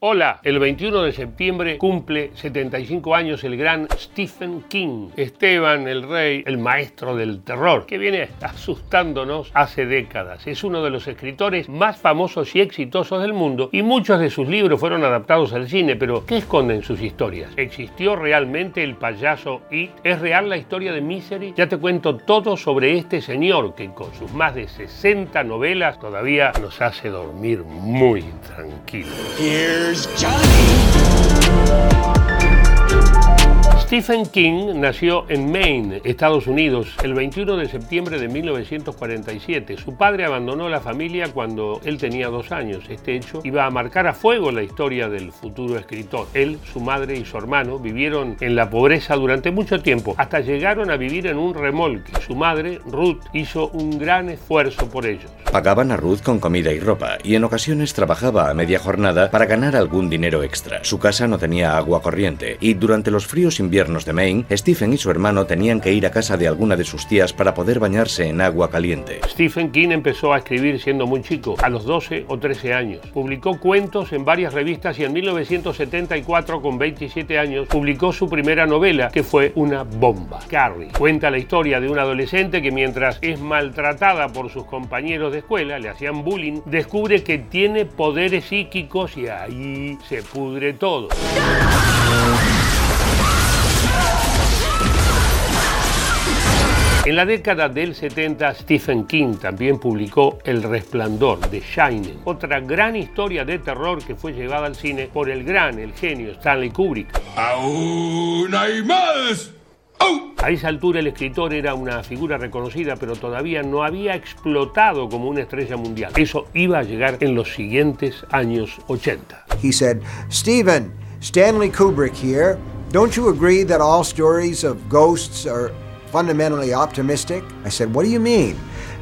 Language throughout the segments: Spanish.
Hola, el 21 de septiembre cumple 75 años el gran Stephen King, Esteban el Rey, el maestro del terror, que viene asustándonos hace décadas. Es uno de los escritores más famosos y exitosos del mundo y muchos de sus libros fueron adaptados al cine, pero ¿qué esconden sus historias? ¿Existió realmente el payaso It? ¿Es real la historia de Misery? Ya te cuento todo sobre este señor que con sus más de 60 novelas todavía nos hace dormir muy tranquilos. Here's Johnny! Stephen King nació en Maine, Estados Unidos, el 21 de septiembre de 1947. Su padre abandonó la familia cuando él tenía dos años. Este hecho iba a marcar a fuego la historia del futuro escritor. Él, su madre y su hermano vivieron en la pobreza durante mucho tiempo, hasta llegaron a vivir en un remolque. Su madre, Ruth, hizo un gran esfuerzo por ellos. Pagaban a Ruth con comida y ropa, y en ocasiones trabajaba a media jornada para ganar algún dinero extra. Su casa no tenía agua corriente, y durante los fríos inviernos de Maine, Stephen y su hermano tenían que ir a casa de alguna de sus tías para poder bañarse en agua caliente. Stephen King empezó a escribir siendo muy chico, a los 12 o 13 años. Publicó cuentos en varias revistas y en 1974, con 27 años, publicó su primera novela, que fue una bomba. Carrie cuenta la historia de una adolescente que mientras es maltratada por sus compañeros de escuela, le hacían bullying, descubre que tiene poderes psíquicos y ahí se pudre todo. En la década del 70, Stephen King también publicó El Resplandor de Shining, otra gran historia de terror que fue llevada al cine por el gran, el genio Stanley Kubrick. ¡Aún hay más! A esa altura el escritor era una figura reconocida, pero todavía no había explotado como una estrella mundial. Eso iba a llegar en los siguientes años 80. He said, Stephen, Stanley Kubrick here. Don't you agree that all stories of ghosts are fundamentally optimistic? I said, What do you mean?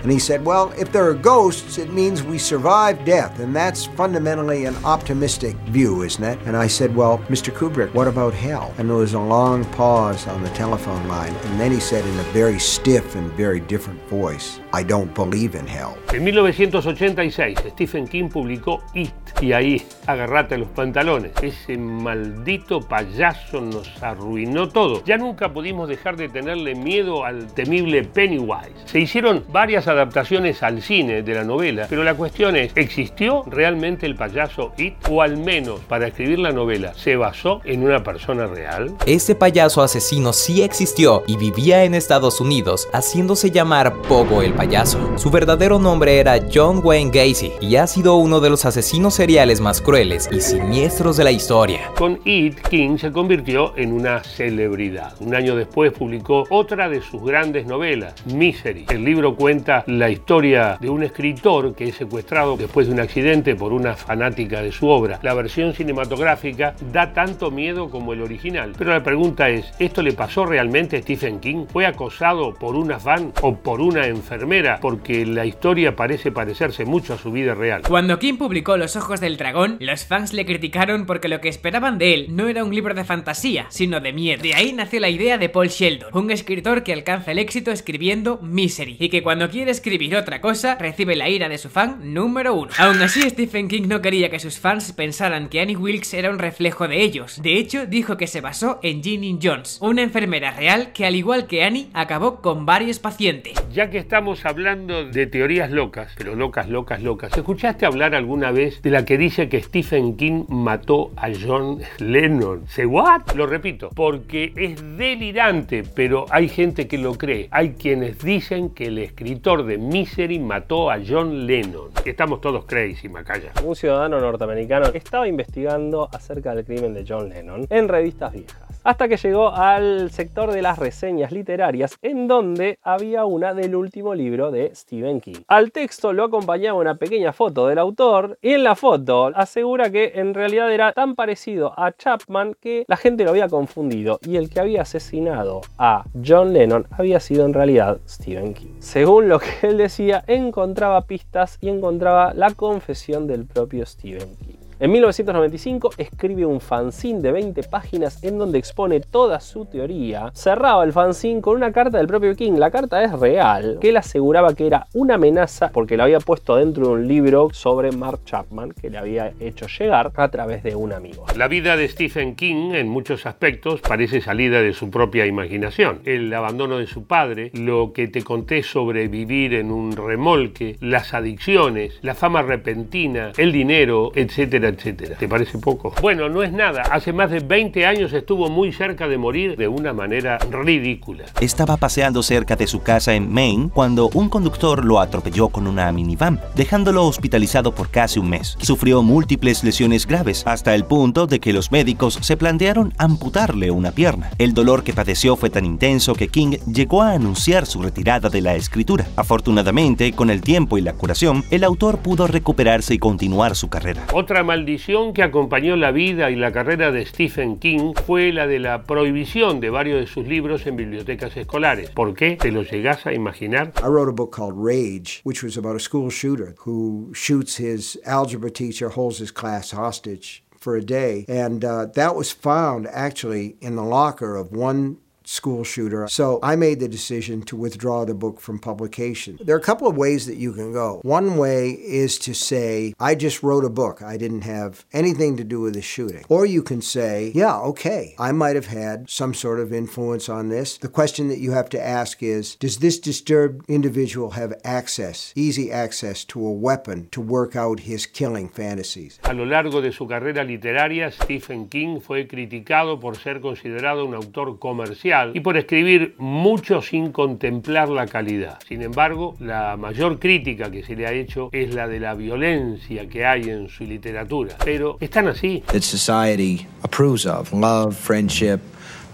And he said, Well, if there are ghosts, it means we survive death, and that's fundamentally an optimistic view, isn't it? And I said, Well, Mr. Kubrick, what about hell? And there was a long pause on the telephone line, and then he said in a very stiff and very different voice, I don't believe in hell. En 1986, Stephen King publicó It, y ahí agarrate los pantalones. Ese maldito payaso nos arruinó todo. Ya nunca pudimos dejar de tenerle miedo al temible Pennywise. Se hicieron varias adaptaciones al cine de la novela, pero la cuestión es, ¿existió realmente el payaso It? O al menos, para escribir la novela, ¿se basó en una persona real? Ese payaso asesino sí existió y vivía en Estados Unidos, haciéndose llamar Pogo el payaso. Su verdadero nombre era John Wayne Gacy y ha sido uno de los asesinos seriales más crueles y siniestros de la historia. Con It, King se convirtió en una celebridad. Un año después publicó otra de sus grandes novelas, Misery. El libro cuenta la historia de un escritor que es secuestrado después de un accidente por una fanática de su obra. La versión cinematográfica da tanto miedo como el original. Pero la pregunta es, ¿esto le pasó realmente a Stephen King? ¿Fue acosado por una fan o por una enfermera? Porque la historia parece parecerse mucho a su vida real. Cuando King publicó Los Ojos del Dragón, los fans le criticaron porque lo que esperaban de él no era un libro de fantasía, sino de miedo. De ahí nació la idea de Paul Sheldon, un escritor que alcanza el éxito escribiendo Misery, y que cuando quiere escribir otra cosa, recibe la ira de su fan número uno. Aún así, Stephen King no quería que sus fans pensaran que Annie Wilkes era un reflejo de ellos. De hecho, dijo que se basó en Ginny Jones, una enfermera real que al igual que Annie, acabó con varios pacientes. Ya que estamos hablando de teorías locas, pero locas, locas, locas, ¿escuchaste hablar alguna vez de la que dice que Stephen King mató a John Lennon? ¿Se what? Lo repito, porque es delirante, pero hay gente que lo cree. Hay quienes dicen que el escritor de Misery mató a John Lennon. Estamos todos crazy, Macaya. Un ciudadano norteamericano estaba investigando acerca del crimen de John Lennon en revistas viejas hasta que llegó al sector de las reseñas literarias, en donde había una del último libro de Stephen King. Al texto lo acompañaba una pequeña foto del autor, y en la foto asegura que en realidad era tan parecido a Chapman que la gente lo había confundido, y el que había asesinado a John Lennon había sido en realidad Stephen King. Según lo que él decía, encontraba pistas y encontraba la confesión del propio Stephen King. En 1995 escribe un fanzine de 20 páginas en donde expone toda su teoría. Cerraba el fanzine con una carta del propio King. La carta es real, que él aseguraba que era una amenaza porque la había puesto dentro de un libro sobre Mark Chapman que le había hecho llegar a través de un amigo. La vida de Stephen King en muchos aspectos parece salida de su propia imaginación. El abandono de su padre, lo que te conté sobre vivir en un remolque, las adicciones, la fama repentina, el dinero, etcétera, etcétera. ¿Te parece poco? Bueno, no es nada. Hace más de 20 años estuvo muy cerca de morir de una manera ridícula. Estaba paseando cerca de su casa en Maine cuando un conductor lo atropelló con una minivan, dejándolo hospitalizado por casi un mes. Sufrió múltiples lesiones graves, hasta el punto de que los médicos se plantearon amputarle una pierna. El dolor que padeció fue tan intenso que King llegó a anunciar su retirada de la escritura. Afortunadamente, con el tiempo y la curación, el autor pudo recuperarse y continuar su carrera. Otra maldición que acompañó la vida y la carrera de Stephen King fue la de la prohibición de varios de sus libros en bibliotecas escolares. ¿Por qué? ¿Te lo llegas a imaginar? I wrote a book called Rage, which was about a school shooter who shoots his algebra teacher, holds his class hostage for a day. And uh, that was found actually in the locker of one school shooter. So I made the decision to withdraw the book from publication. There are a couple of ways that you can go. One way is to say, I just wrote a book. I didn't have anything to do with the shooting. Or you can say, yeah, okay, I might have had some sort of influence on this. The question that you have to ask is, does this disturbed individual have access, easy access to a weapon to work out his killing fantasies? A lo largo de su carrera literaria, Stephen King fue criticado por ser considerado un autor comercial y por escribir mucho sin contemplar la calidad. Sin embargo, la mayor crítica que se le ha hecho es la de la violencia que hay en su literatura. Pero están así. That society approves of love, friendship,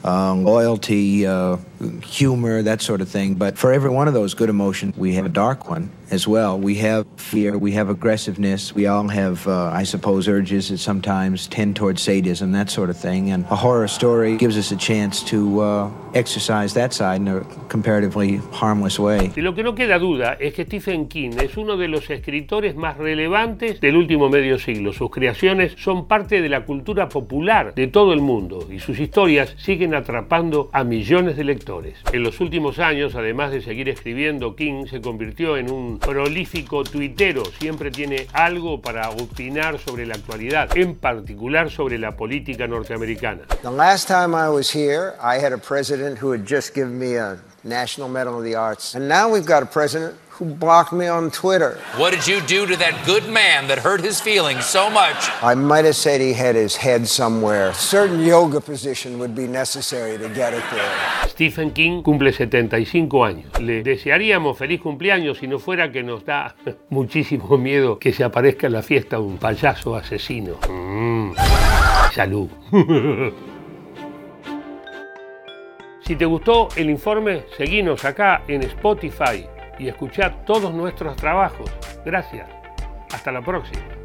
um, loyalty, uh, humor, that sort of thing. But for every one of those good emotions, we have a dark one as well. We have fear, we have aggressiveness, we all have, uh, I suppose, urges that sometimes tend towards sadism, that sort of thing. And a horror story gives us a chance to uh, exercise that side in a comparatively harmless way. De lo que no queda duda es que Stephen King es uno de los escritores más relevantes del último medio siglo. Sus creaciones son parte de la cultura popular de todo el mundo y sus historias siguen atrapando a millones de lectores. En los últimos años, además de seguir escribiendo, King se convirtió en un prolífico tuitero. Siempre tiene algo para opinar sobre la actualidad, en particular sobre la política norteamericana. The last time I was here, I had a president who had just given me a National Medal of the Arts. And now we've got a president who blocked me on Twitter. What did you do to that good man that hurt his feelings so much? I might have said he had his head somewhere. A certain yoga position would be necessary to get it there. Stephen King cumple 75 años. Le desearíamos feliz cumpleaños si no fuera que nos da muchísimo miedo que se aparezca en la fiesta un payaso asesino. Mm. Salud. Si te gustó el informe, seguinos acá en Spotify y escuchad todos nuestros trabajos. Gracias. Hasta la próxima.